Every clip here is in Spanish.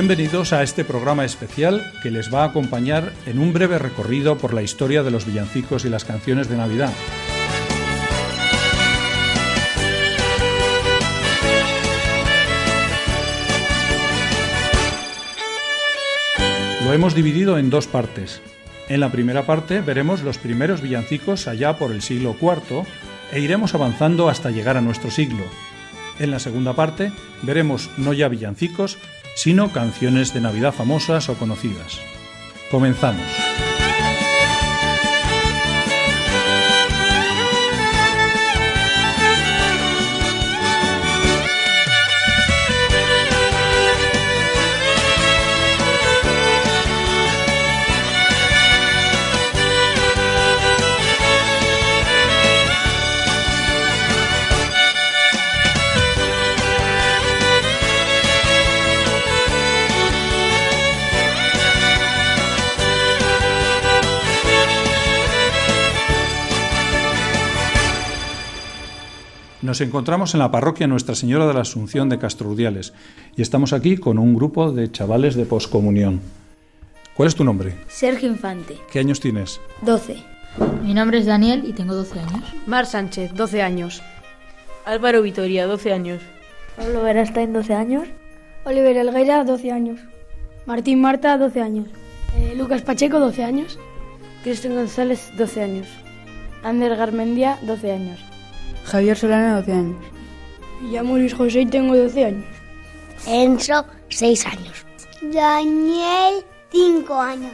Bienvenidos a este programa especial que les va a acompañar en un breve recorrido por la historia de los villancicos y las canciones de Navidad. Lo hemos dividido en dos partes. En la primera parte veremos los primeros villancicos allá por el siglo IV e iremos avanzando hasta llegar a nuestro siglo. En la segunda parte veremos no ya villancicos, sino canciones de Navidad famosas o conocidas. Comenzamos. Nos encontramos en la parroquia Nuestra Señora de la Asunción de Castrorudiales y estamos aquí con un grupo de chavales de poscomunión. ¿Cuál es tu nombre? Sergio Infante. ¿Qué años tienes? 12. Mi nombre es Daniel y tengo 12 años. Mar Sánchez, 12 años. Álvaro Vitoria, 12 años. Pablo Verastain, 12 años. Oliver Elguera, 12 años. Martín Marta, 12 años. Eh, Lucas Pacheco, 12 años. Cristian González, 12 años. Ander Garmendia, 12 años. Javier Solana, 12 años. Llamo Luis José y tengo 12 años. Enzo, 6 años. Daniel, 5 años.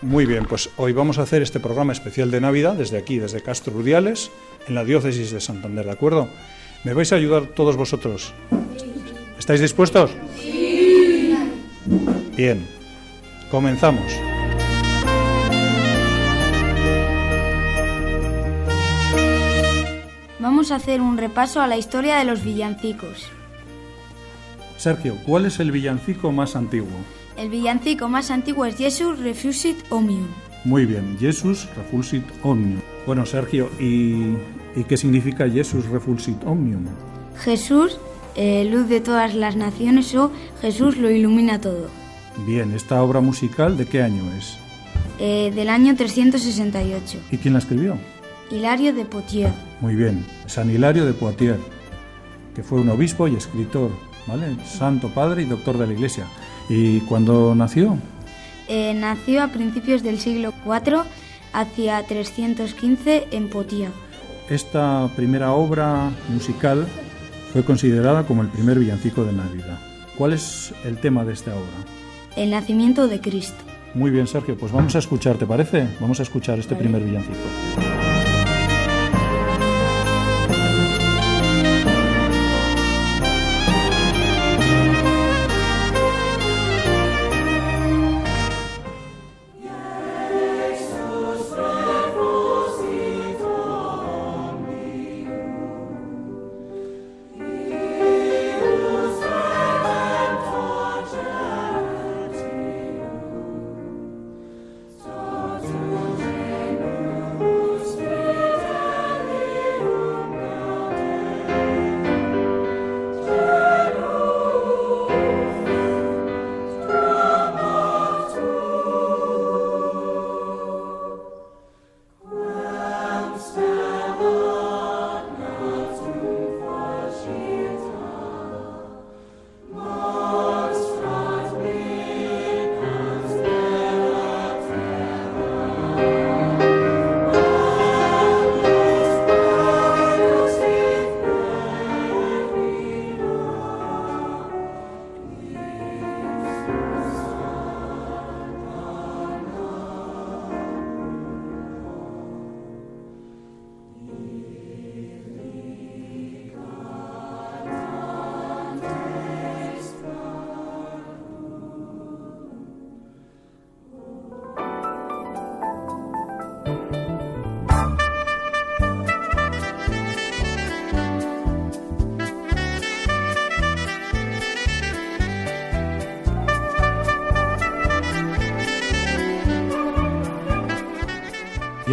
Muy bien, pues hoy vamos a hacer este programa especial de Navidad desde aquí, desde Castro Rudiales, en la diócesis de Santander, ¿de acuerdo? ¿Me vais a ayudar todos vosotros? ¿Estáis dispuestos? Sí. Bien, comenzamos. Vamos a hacer un repaso a la historia de los villancicos. Sergio, ¿cuál es el villancico más antiguo? El villancico más antiguo es Jesus Refusit Omnium. Muy bien, Jesus Refulsit Omnium. Bueno, Sergio, ¿y, ¿y qué significa Jesus Refulsit Omnium? Jesús, eh, luz de todas las naciones o Jesús lo ilumina todo. Bien, ¿esta obra musical de qué año es? Eh, del año 368. ¿Y quién la escribió? Hilario de Poitiers. Muy bien, San Hilario de Poitiers, que fue un obispo y escritor, ¿vale? Santo padre y doctor de la Iglesia. ¿Y cuándo nació? Eh, nació a principios del siglo IV, hacia 315, en Poitiers. Esta primera obra musical fue considerada como el primer villancico de Navidad. ¿Cuál es el tema de esta obra? El nacimiento de Cristo. Muy bien, Sergio, pues vamos a escuchar, ¿te parece? Vamos a escuchar este primer villancico.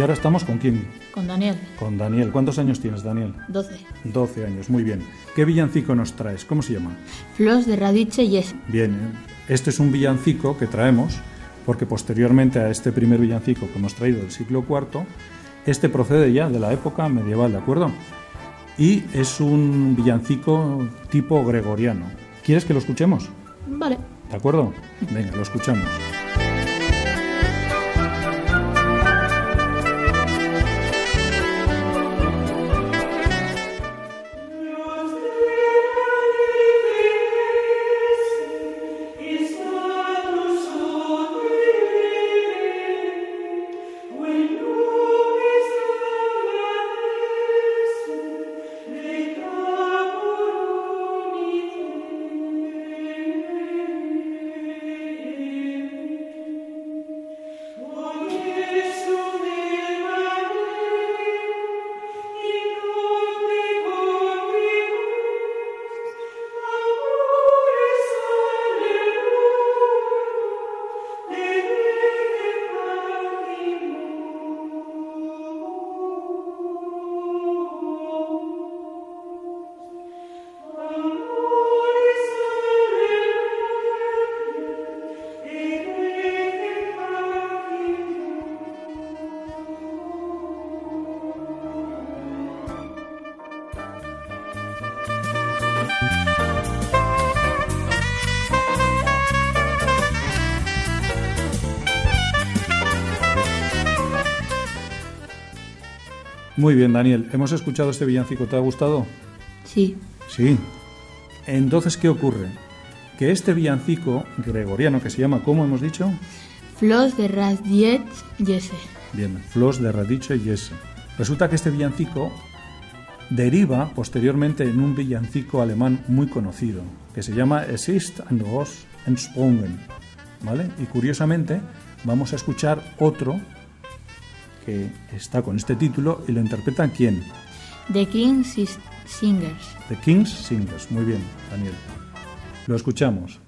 Ahora estamos con quién? Con Daniel. Con Daniel. ¿Cuántos años tienes, Daniel? 12. 12 años, muy bien. ¿Qué villancico nos traes? ¿Cómo se llama? Flos de Radice y es. Bien, ¿eh? este es un villancico que traemos porque posteriormente a este primer villancico que hemos traído del siglo IV, este procede ya de la época medieval, ¿de acuerdo? Y es un villancico tipo gregoriano. ¿Quieres que lo escuchemos? Vale. ¿De acuerdo? Venga, lo escuchamos. Muy bien, Daniel. ¿Hemos escuchado este villancico? ¿Te ha gustado? Sí. Sí. Entonces, ¿qué ocurre? Que este villancico gregoriano, que se llama, ¿cómo hemos dicho? Flos de Radiet Yese. Bien, Flos de Radice Yese. Resulta que este villancico deriva posteriormente en un villancico alemán muy conocido, que se llama Es ist ein Ross entsprungen. ¿Vale? Y curiosamente, vamos a escuchar otro que está con este título y lo interpretan quién? The King's Singers. The King's Singers. Muy bien, Daniel. Lo escuchamos.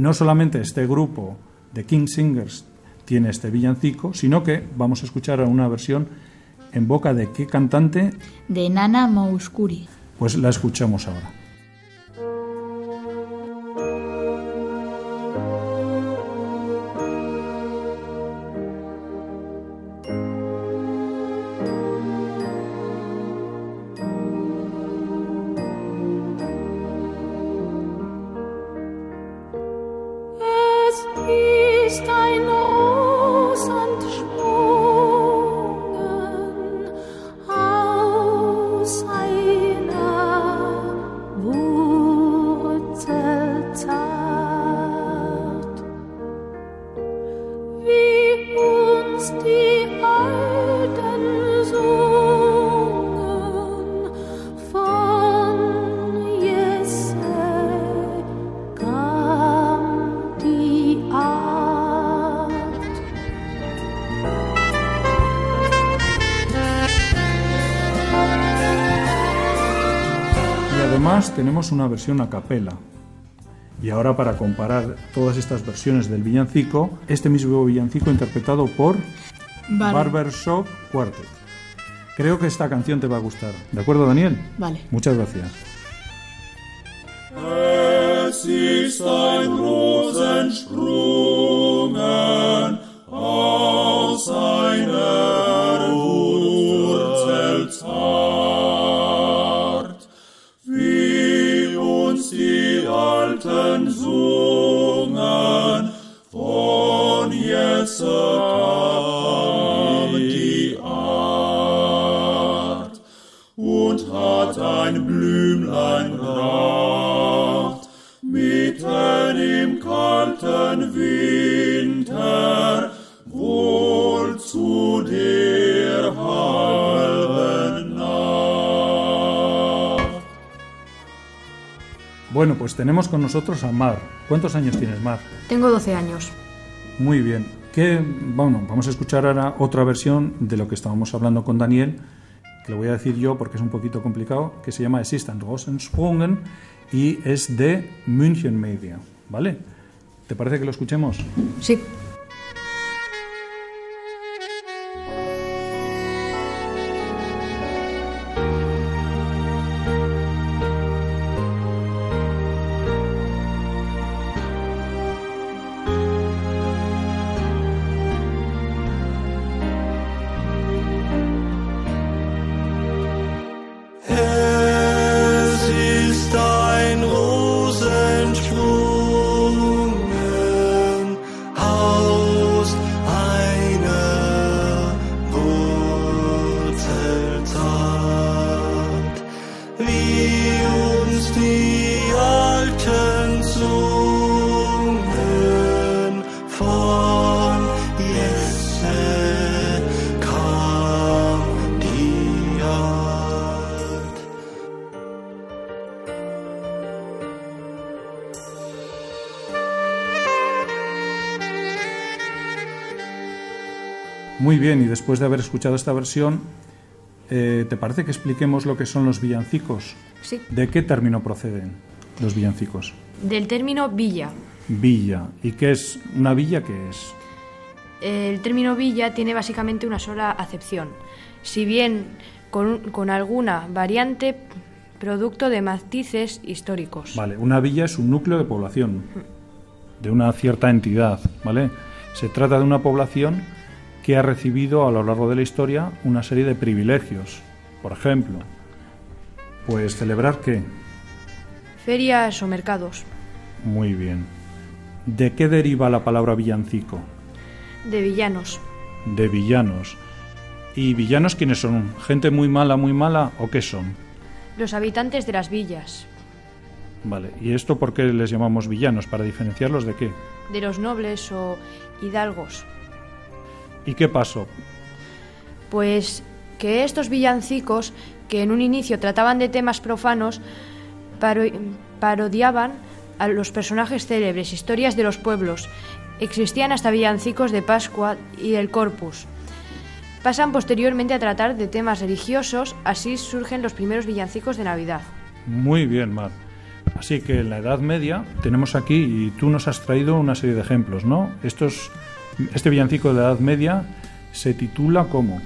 No solamente este grupo de King Singers tiene este villancico, sino que vamos a escuchar una versión en boca de qué cantante? De Nana Mouskouri. Pues la escuchamos ahora. Tenemos una versión a capela. Y ahora para comparar todas estas versiones del villancico, este mismo villancico interpretado por Barbershop Quartet. Creo que esta canción te va a gustar. ¿De acuerdo, Daniel? Vale. Muchas gracias. Bueno, pues tenemos con nosotros a Mar. ¿Cuántos años tienes, Mar? Tengo 12 años. Muy bien. Que, bueno, vamos a escuchar ahora otra versión de lo que estábamos hablando con Daniel, que lo voy a decir yo porque es un poquito complicado, que se llama Es ist ein Rosensprungen y es de München Media, ¿vale? ¿Te parece que lo escuchemos? Sí. Bien, y después de haber escuchado esta versión, eh, ¿te parece que expliquemos lo que son los villancicos? Sí. ¿De qué término proceden los villancicos? Del término villa. Villa. ¿Y qué es una villa? ¿Qué es? El término villa tiene básicamente una sola acepción, si bien con, con alguna variante producto de matices históricos. Vale, una villa es un núcleo de población, de una cierta entidad, ¿vale? Se trata de una población que ha recibido a lo largo de la historia una serie de privilegios. Por ejemplo, pues celebrar qué? Ferias o mercados. Muy bien. ¿De qué deriva la palabra villancico? De villanos. De villanos. ¿Y villanos quiénes son? ¿Gente muy mala, muy mala o qué son? Los habitantes de las villas. Vale, ¿y esto por qué les llamamos villanos? ¿Para diferenciarlos de qué? De los nobles o hidalgos. ¿Y qué pasó? Pues que estos villancicos, que en un inicio trataban de temas profanos, paro- parodiaban a los personajes célebres, historias de los pueblos. Existían hasta villancicos de Pascua y del Corpus. Pasan posteriormente a tratar de temas religiosos, así surgen los primeros villancicos de Navidad. Muy bien, Mar. Así que en la Edad Media tenemos aquí, y tú nos has traído una serie de ejemplos, ¿no? Estos, este villancico de la Edad Media se titula ¿cómo?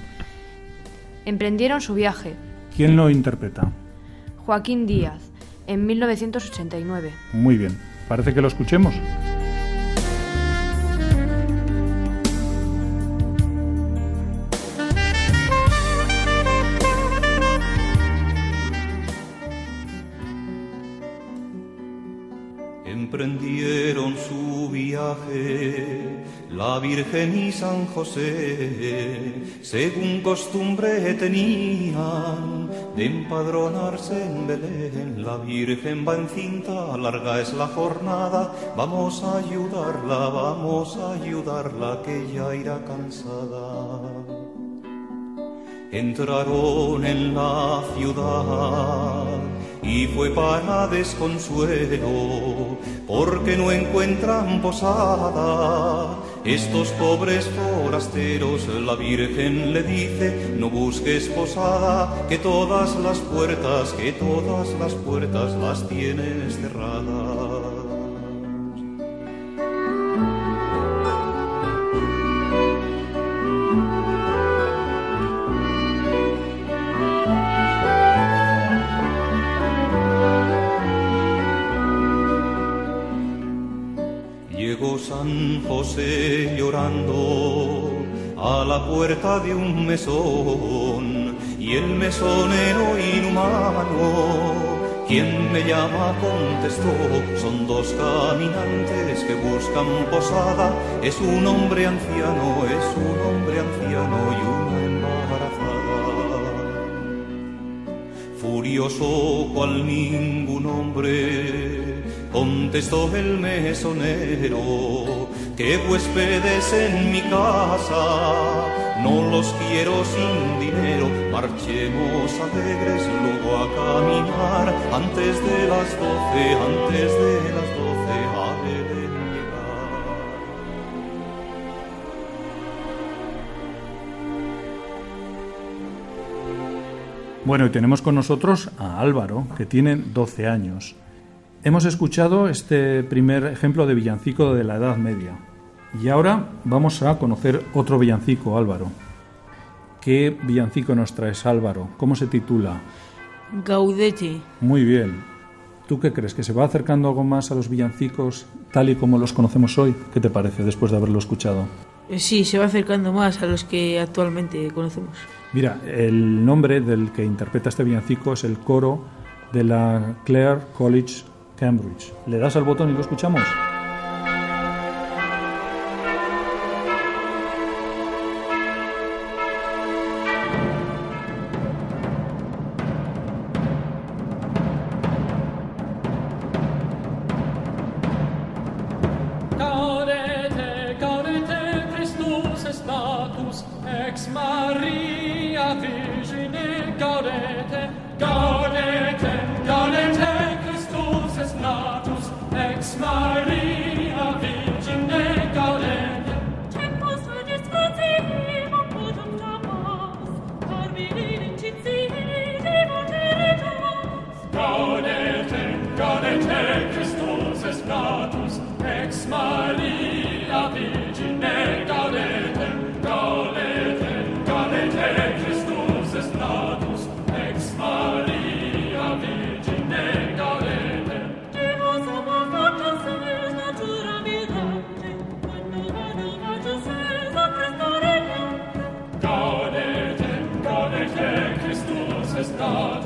Emprendieron su viaje. ¿Quién lo interpreta? Joaquín Díaz, en 1989. Muy bien. Parece que lo escuchemos. Emprendieron su viaje la Virgen y San José, según costumbre tenían de empadronarse en Belén. La Virgen va encinta, larga es la jornada, vamos a ayudarla, vamos a ayudarla, que ya irá cansada. Entraron en la ciudad y fue para desconsuelo, porque no encuentran posada. Estos pobres forasteros, la Virgen le dice, no busques posada, que todas las puertas, que todas las puertas las tienes cerradas. Puerta de un mesón y el mesonero inhumano ¿Quién me llama? contestó. Son dos caminantes que buscan posada. Es un hombre anciano, es un hombre anciano y una embarazada. Furioso cual ningún hombre, contestó el mesonero, que huéspedes en mi casa no los quiero sin dinero, marchemos alegres luego a caminar, antes de las doce, antes de las doce. Bueno, y tenemos con nosotros a Álvaro, que tiene 12 años. Hemos escuchado este primer ejemplo de villancico de la Edad Media. Y ahora vamos a conocer otro villancico, Álvaro. ¿Qué villancico nos traes, Álvaro? ¿Cómo se titula? Gaudete. Muy bien. ¿Tú qué crees? ¿Que se va acercando algo más a los villancicos tal y como los conocemos hoy? ¿Qué te parece después de haberlo escuchado? Eh, sí, se va acercando más a los que actualmente conocemos. Mira, el nombre del que interpreta este villancico es el coro de la Clare College, Cambridge. ¿Le das al botón y lo escuchamos?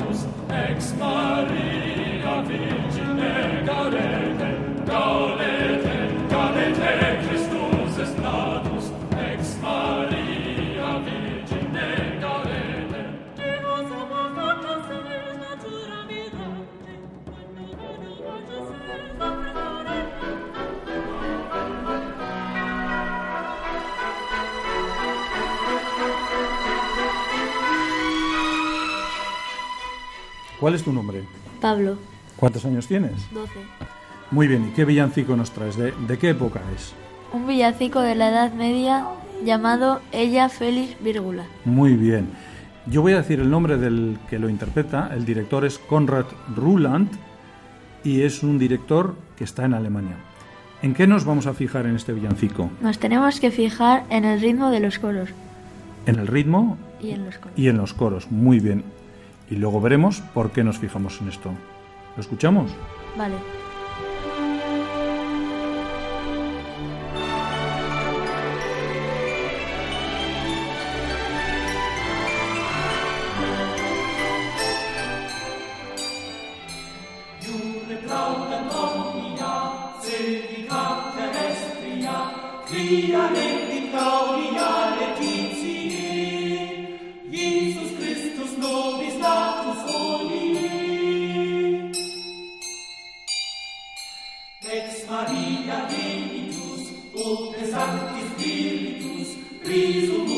Ex Maria Virgine Gareth. ¿Cuál es tu nombre? Pablo. ¿Cuántos años tienes? 12. Muy bien, ¿y qué villancico nos traes? ¿De, de qué época es? Un villancico de la Edad Media llamado Ella Félix Vírgula. Muy bien. Yo voy a decir el nombre del que lo interpreta. El director es Konrad Ruland y es un director que está en Alemania. ¿En qué nos vamos a fijar en este villancico? Nos tenemos que fijar en el ritmo de los coros. En el ritmo y en los coros. Y en los coros. Muy bien. Y luego veremos por qué nos fijamos en esto. ¿Lo escuchamos? Vale. Preciso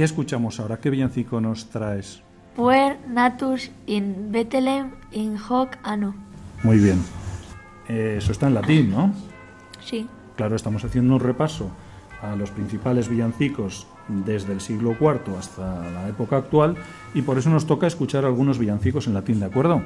¿Qué escuchamos ahora? ¿Qué villancico nos traes? Puer natus in Bethlehem in hoc anno. Muy bien. Eh, eso está en latín, ¿no? Sí. Claro, estamos haciendo un repaso a los principales villancicos desde el siglo IV hasta la época actual y por eso nos toca escuchar algunos villancicos en latín, ¿de acuerdo?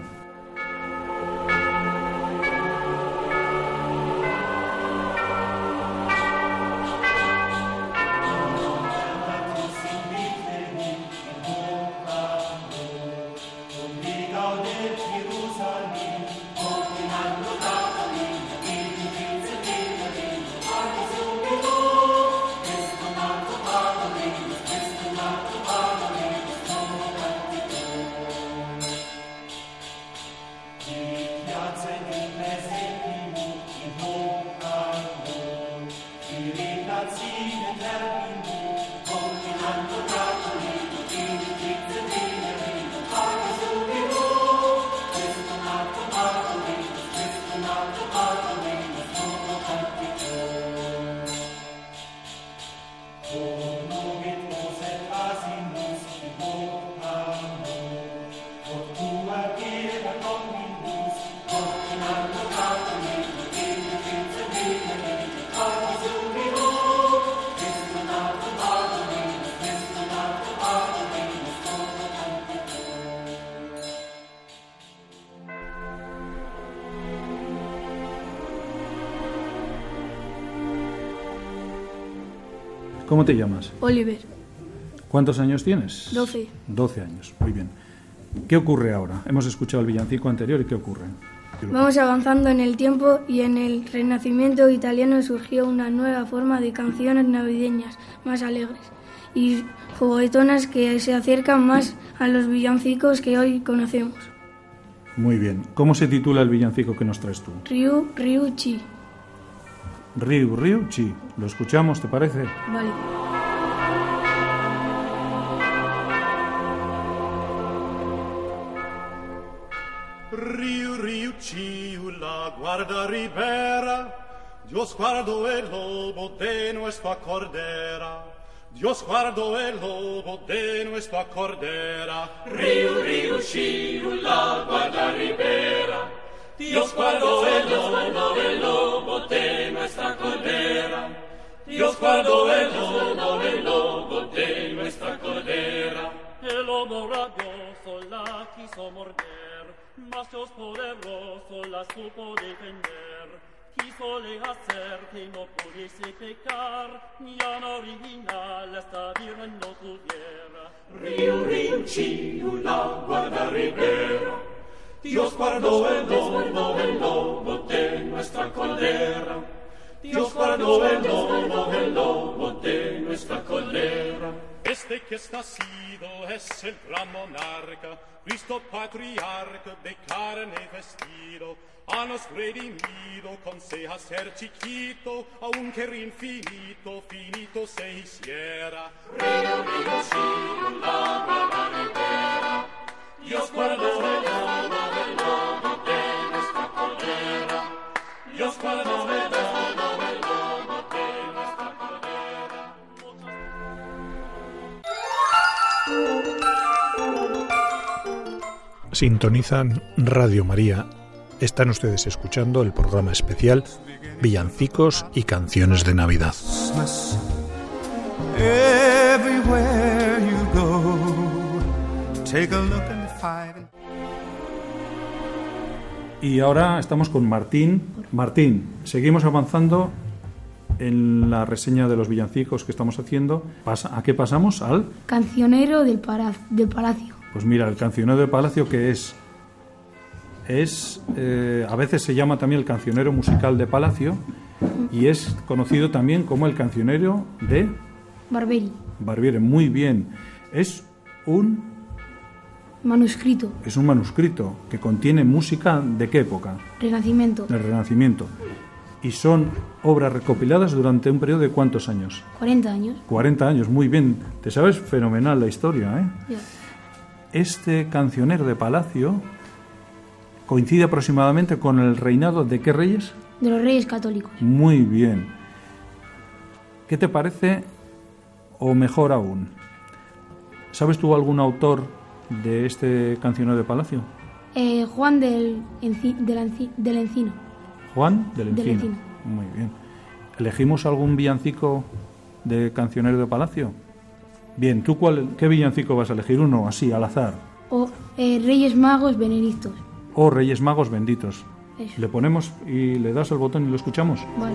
¿Cómo te llamas? Oliver. ¿Cuántos años tienes? 12. 12 años, muy bien. ¿Qué ocurre ahora? Hemos escuchado el villancico anterior y ¿qué ocurre? Vamos avanzando en el tiempo y en el Renacimiento italiano surgió una nueva forma de canciones navideñas más alegres y juguetonas que se acercan más a los villancicos que hoy conocemos. Muy bien. ¿Cómo se titula el villancico que nos traes tú? Ryu, Ryu, Chi. Ryu, Ryu, Chi. ¿Lo escuchamos, te parece? Vale. Riu, riu, ciu, la guarda ribera, Dios guardo el lobo de nuestra cordera. Dios guardo el lobo de nuestra cordera. Riu, riu, ciu, la guarda ribera, Dios guardo el lobo, el lobo de nuestra cordera. Dios guardó el lobo, el lobo de nuestra cordera. El lobo rabioso la quiso morder, mas Dios poderoso la supo defender. Quiso le hacer que no pudiese pecar, ni an original esta virgen no tuviera. Río, río, chiu, la guarda ribera. Dios guardó el lobo, el lobo de nuestra cordera. Dios guardó el lobo, el lobo de nuestra cordera. Este que está nacido es el gran monarca, Cristo patriarca de carne vestido, a nos redimido con se hacer chiquito, aunque infinito, finito se hiciera. Río, río, chico, la ribera. Dios guardó el lobo, Sintonizan Radio María. Están ustedes escuchando el programa especial Villancicos y Canciones de Navidad. Everywhere you go, take a look and. Y ahora estamos con Martín. Martín, seguimos avanzando en la reseña de los villancicos que estamos haciendo. ¿A qué pasamos? Al Cancionero del, Palacio. Pues mira, el cancionero del palacio que es es eh, a veces se llama también el cancionero musical de palacio y es conocido también como el cancionero de Barberi. Barbieri. Muy bien, es un Manuscrito. es un manuscrito que contiene música de qué época? Renacimiento. Del Renacimiento. y son obras recopiladas durante un periodo de cuántos años? 40 años. 40 años, muy bien. Te sabes fenomenal la historia, ¿eh? Ya. Este cancionero de palacio coincide aproximadamente con el reinado de qué reyes? De los reyes católicos. Muy bien. ¿Qué te parece, o mejor aún, ¿sabes tú algún autor de este cancionero de palacio? Eh, Juan del, Enci- del, Enci- del Encino. Juan del Del Encino. Encino. Muy bien. ¿Elegimos algún villancico de cancionero de palacio? Bien, ¿tú cuál, qué villancico vas a elegir? Uno, así, al azar. O eh, Reyes Magos Benedictos. O Reyes Magos Benditos. Eso. Le ponemos y le das al botón y lo escuchamos. Vale.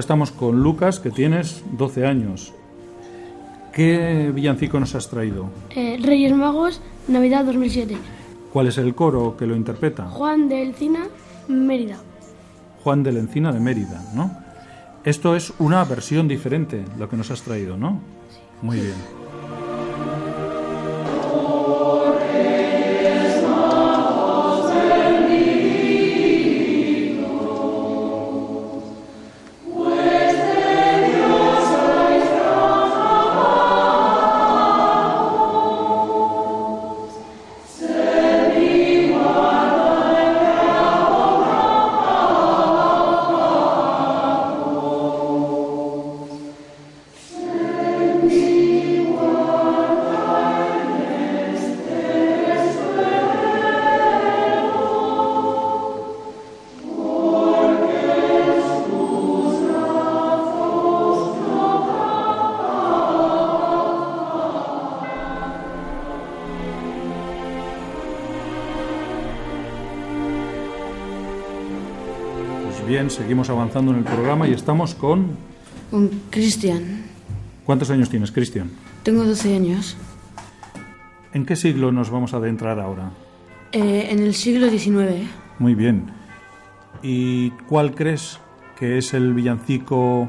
Estamos con Lucas, que tienes 12 años. ¿Qué villancico nos has traído? Eh, Reyes Magos, Navidad 2007. ¿Cuál es el coro que lo interpreta? Juan de Elcina, Mérida. Juan de la Encina de Mérida, ¿no? Esto es una versión diferente, lo que nos has traído, ¿no? Muy bien. Seguimos avanzando en el programa y estamos con... Con Cristian. ¿Cuántos años tienes, Cristian? Tengo 12 años. ¿En qué siglo nos vamos a adentrar ahora? Eh, en el siglo XIX. Muy bien. ¿Y cuál crees que es el villancico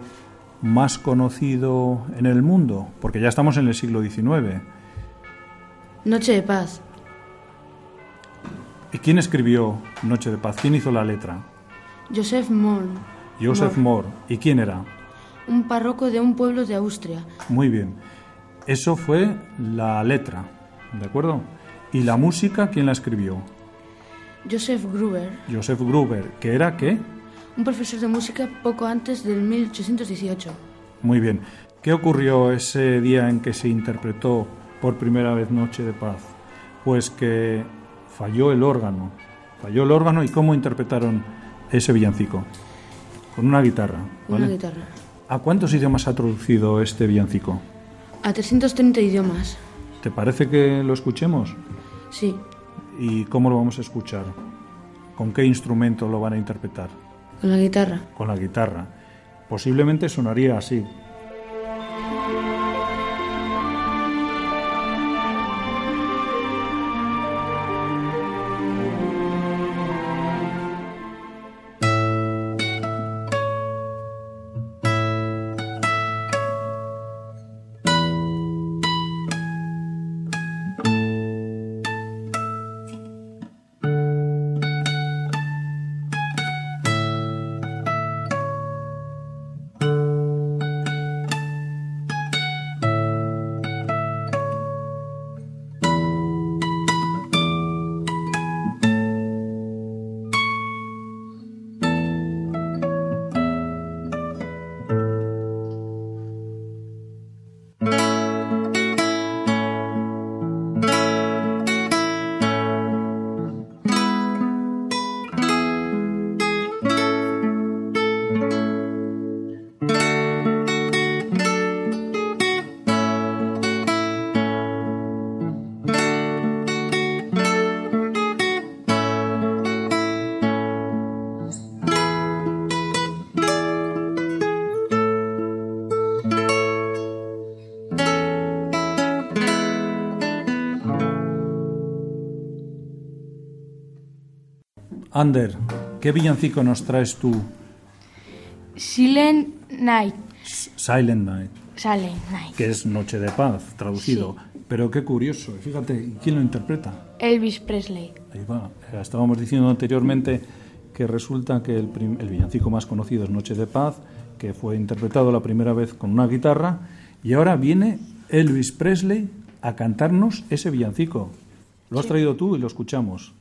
más conocido en el mundo? Porque ya estamos en el siglo XIX. Noche de paz. ¿Y quién escribió Noche de Paz? ¿Quién hizo la letra? Joseph Moll. Joseph Moore. ¿Y quién era? Un párroco de un pueblo de Austria. Muy bien. Eso fue la letra, ¿de acuerdo? ¿Y la música quién la escribió? Joseph Gruber. Joseph Gruber, que era qué? Un profesor de música poco antes del 1818. Muy bien. ¿Qué ocurrió ese día en que se interpretó por primera vez Noche de Paz? Pues que falló el órgano. Falló el órgano y cómo interpretaron ese villancico. Con una guitarra. ¿vale? Una guitarra. ¿A cuántos idiomas ha traducido este villancico? A 330 idiomas. ¿Te parece que lo escuchemos? Sí. ¿Y cómo lo vamos a escuchar? ¿Con qué instrumento lo van a interpretar? Con la guitarra. Con la guitarra. Posiblemente sonaría así. Ander, ¿qué villancico nos traes tú? Silent Night. Silent Night. Silent Night. Que es Noche de Paz, traducido. Sí. Pero qué curioso, fíjate, ¿quién lo interpreta? Elvis Presley. Ahí va. Estábamos diciendo anteriormente que resulta que el, el villancico más conocido es Noche de Paz, que fue interpretado la primera vez con una guitarra, y ahora viene Elvis Presley a cantarnos ese villancico. Lo has traído tú y lo escuchamos.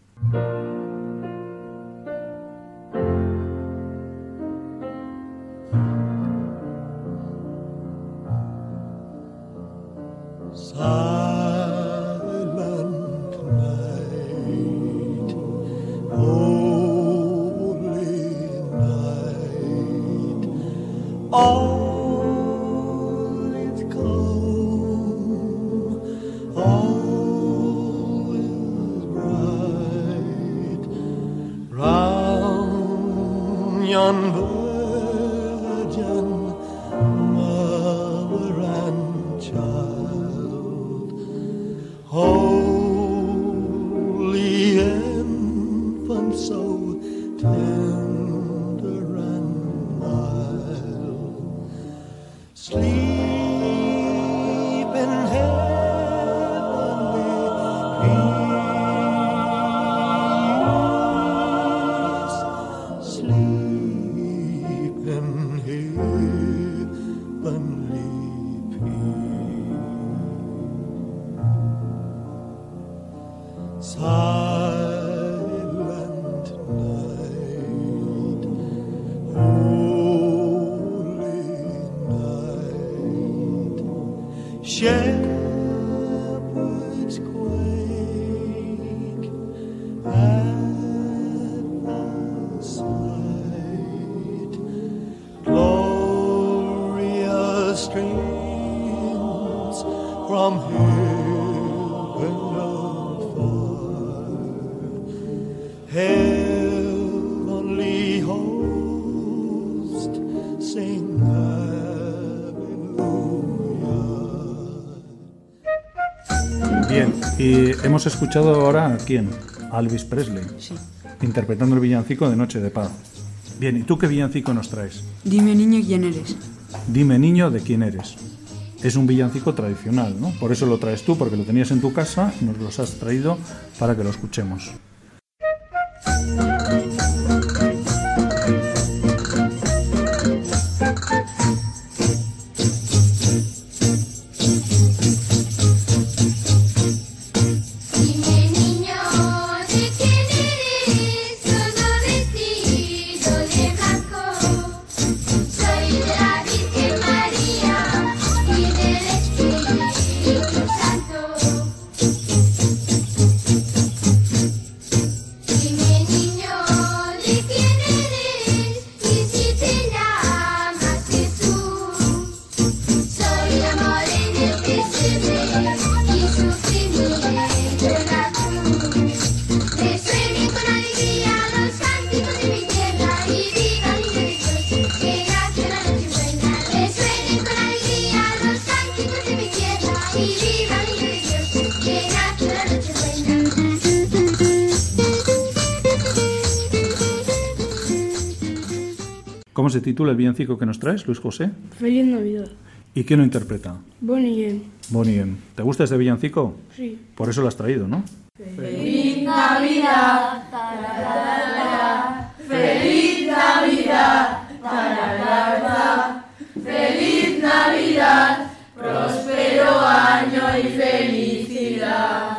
Hemos escuchado ahora a quién? A Elvis Presley, sí. interpretando el villancico de Noche de Paz. Bien, ¿y tú qué villancico nos traes? Dime niño quién eres. Dime niño de quién eres. Es un villancico tradicional, ¿no? Por eso lo traes tú, porque lo tenías en tu casa y nos los has traído para que lo escuchemos. Titula el villancico que nos traes, Luis José? Feliz Navidad. ¿Y quién lo interpreta? Bonnie M. Bonnie M. ¿Te gusta este villancico? Sí. Por eso lo has traído, ¿no? Feliz Navidad. Tararara. Feliz Navidad. Tararara. Feliz Navidad. Próspero año y felicidad.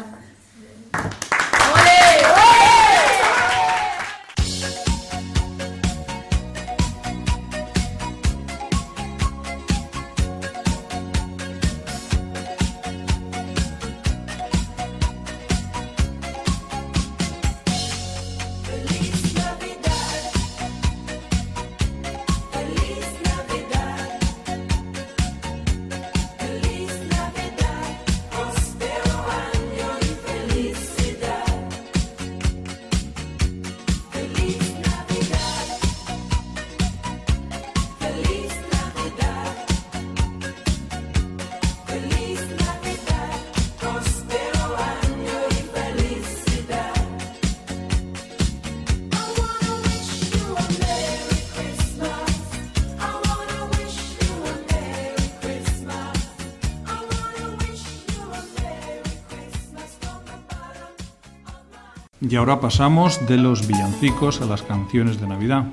Y ahora pasamos de los villancicos a las canciones de Navidad.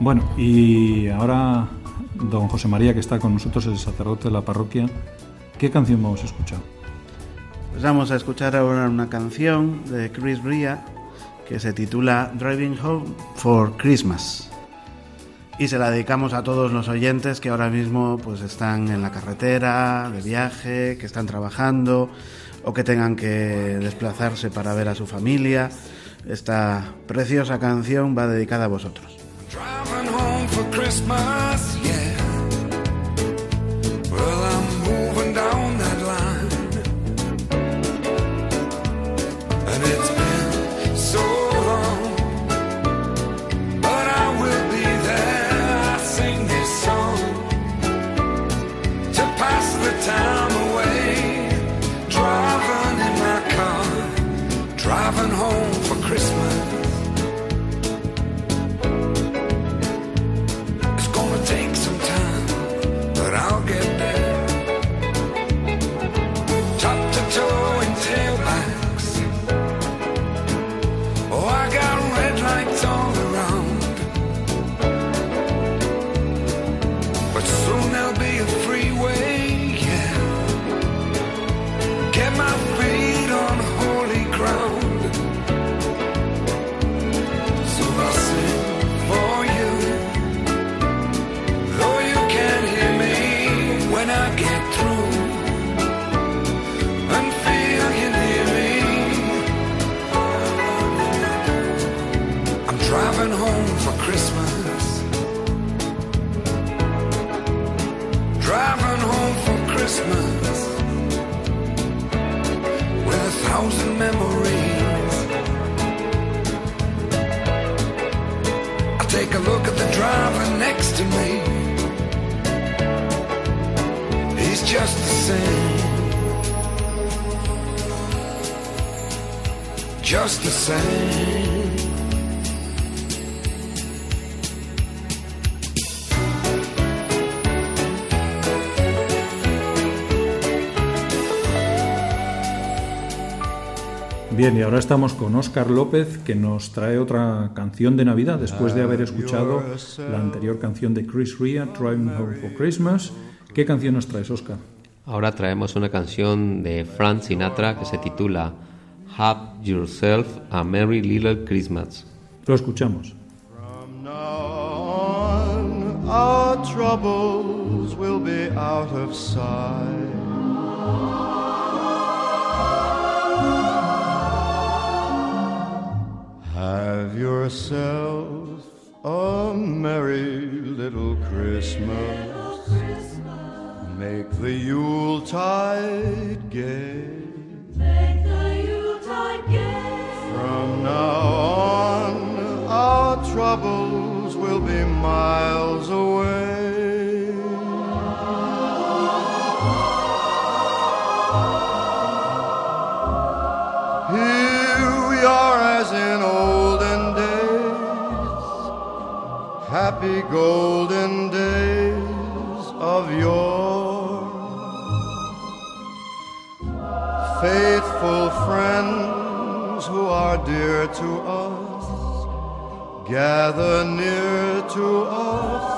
Bueno, y ahora don José María, que está con nosotros, el sacerdote de la parroquia, ¿qué canción vamos a escuchar? Pues vamos a escuchar ahora una canción de Chris Ria que se titula Driving Home for Christmas. Y se la dedicamos a todos los oyentes que ahora mismo pues están en la carretera, de viaje, que están trabajando o que tengan que desplazarse para ver a su familia. Esta preciosa canción va dedicada a vosotros. Bien, y ahora estamos con Óscar López, que nos trae otra canción de Navidad, después de haber escuchado la anterior canción de Chris Ria, Driving Home for Christmas. ¿Qué canción nos traes, Óscar? Ahora traemos una canción de Frank Sinatra que se titula Have Yourself a Merry Little Christmas. Lo escuchamos. on, our troubles will be out of sight. Yourself a merry little Christmas. Make the Yuletide gay. Make the Yuletide gay. From now on, our troubles will be miles happy golden days of yore. Faithful friends who are dear to us, gather near to us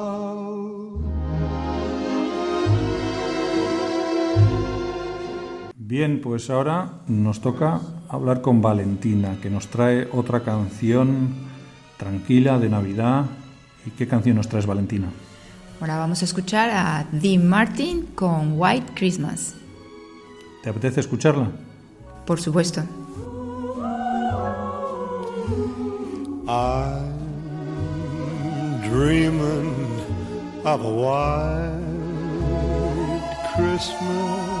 Bien, pues ahora nos toca hablar con Valentina, que nos trae otra canción tranquila de Navidad. ¿Y qué canción nos traes, Valentina? Ahora vamos a escuchar a Dean Martin con White Christmas. ¿Te apetece escucharla? Por supuesto. I'm dreaming of a white Christmas,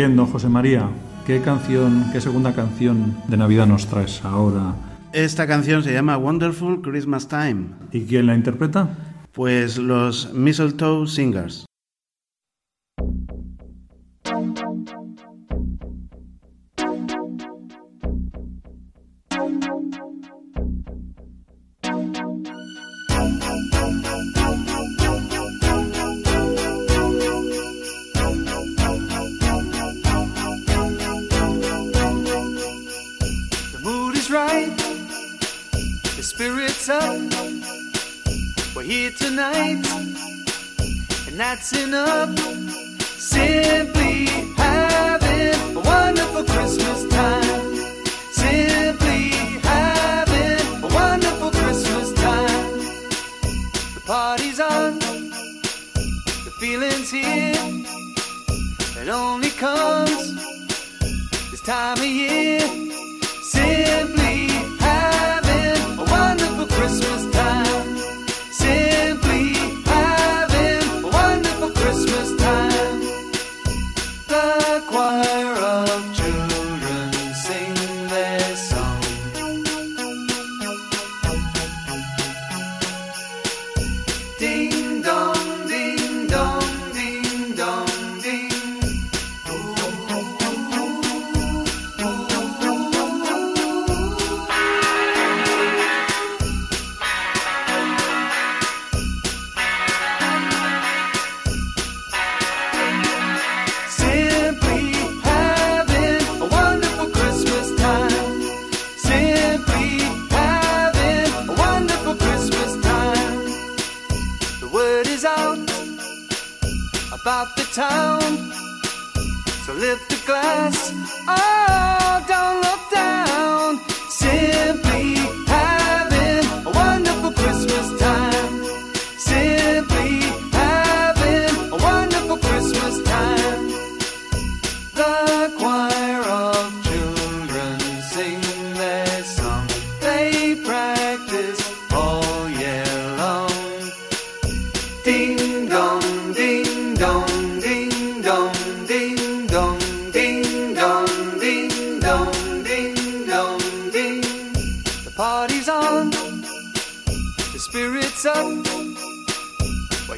Bien, don José María, ¿qué canción, qué segunda canción de Navidad nos traes ahora? Esta canción se llama Wonderful Christmas Time. ¿Y quién la interpreta? Pues los Mistletoe Singers. This time of year.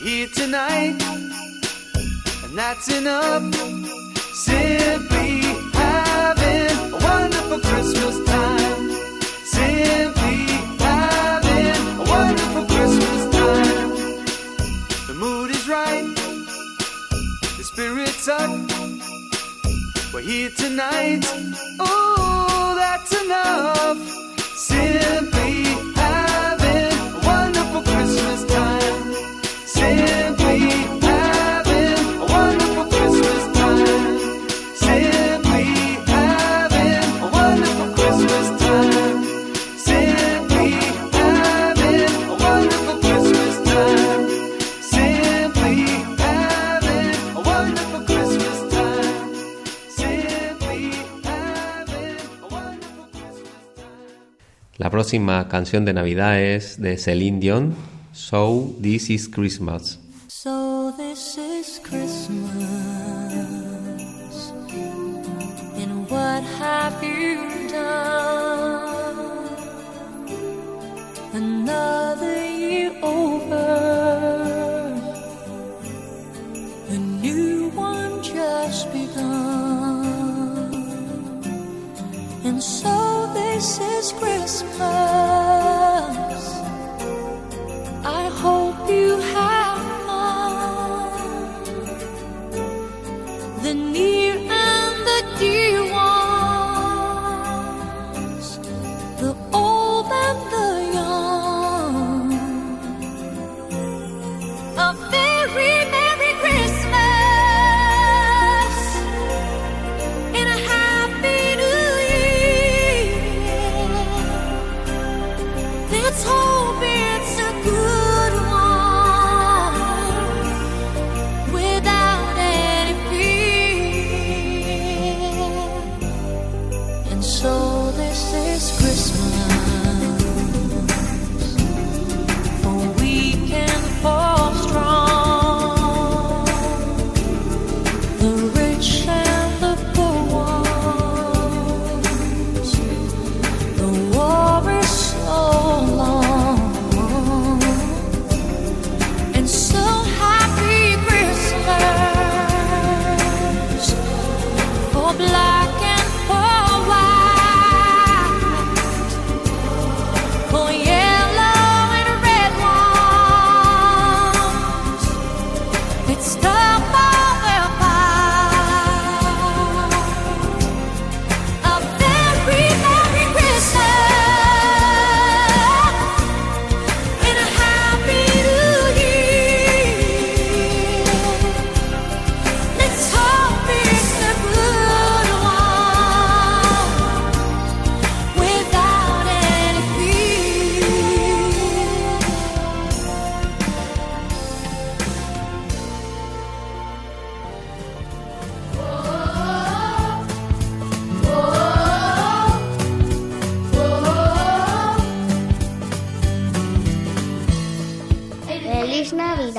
Here tonight, and that's enough. Simply having a wonderful Christmas time. Simply having a wonderful Christmas time. The mood is right, the spirit's up. We're here tonight. Ooh, that's enough. Simply having a wonderful Christmas time. La próxima canción de Navidad es de Celine Dion, So This Is Christmas.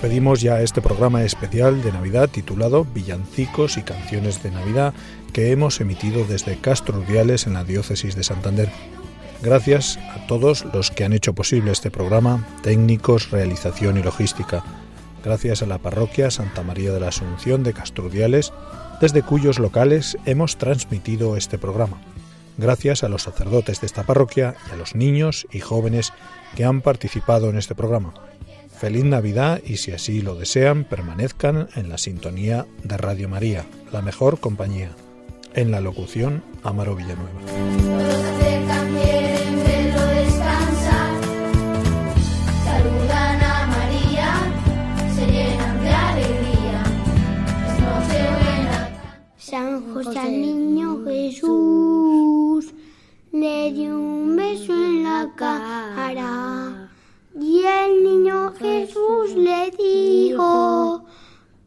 Despedimos ya este programa especial de Navidad titulado Villancicos y canciones de Navidad que hemos emitido desde Castro Urdiales en la diócesis de Santander. Gracias a todos los que han hecho posible este programa, técnicos, realización y logística. Gracias a la parroquia Santa María de la Asunción de Castro Urdiales, desde cuyos locales hemos transmitido este programa. Gracias a los sacerdotes de esta parroquia y a los niños y jóvenes que han participado en este programa. Feliz Navidad y si así lo desean, permanezcan en la sintonía de Radio María, la mejor compañía. En la locución, Amaro Villanueva. San José al niño Jesús le dio un beso en la cara. Jesús le dijo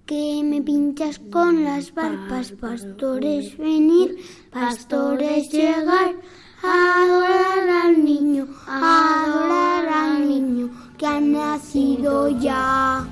que me pinchas con las barpas, pastores venir, pastores llegar, adorar al niño, adorar al niño que ha nacido ya.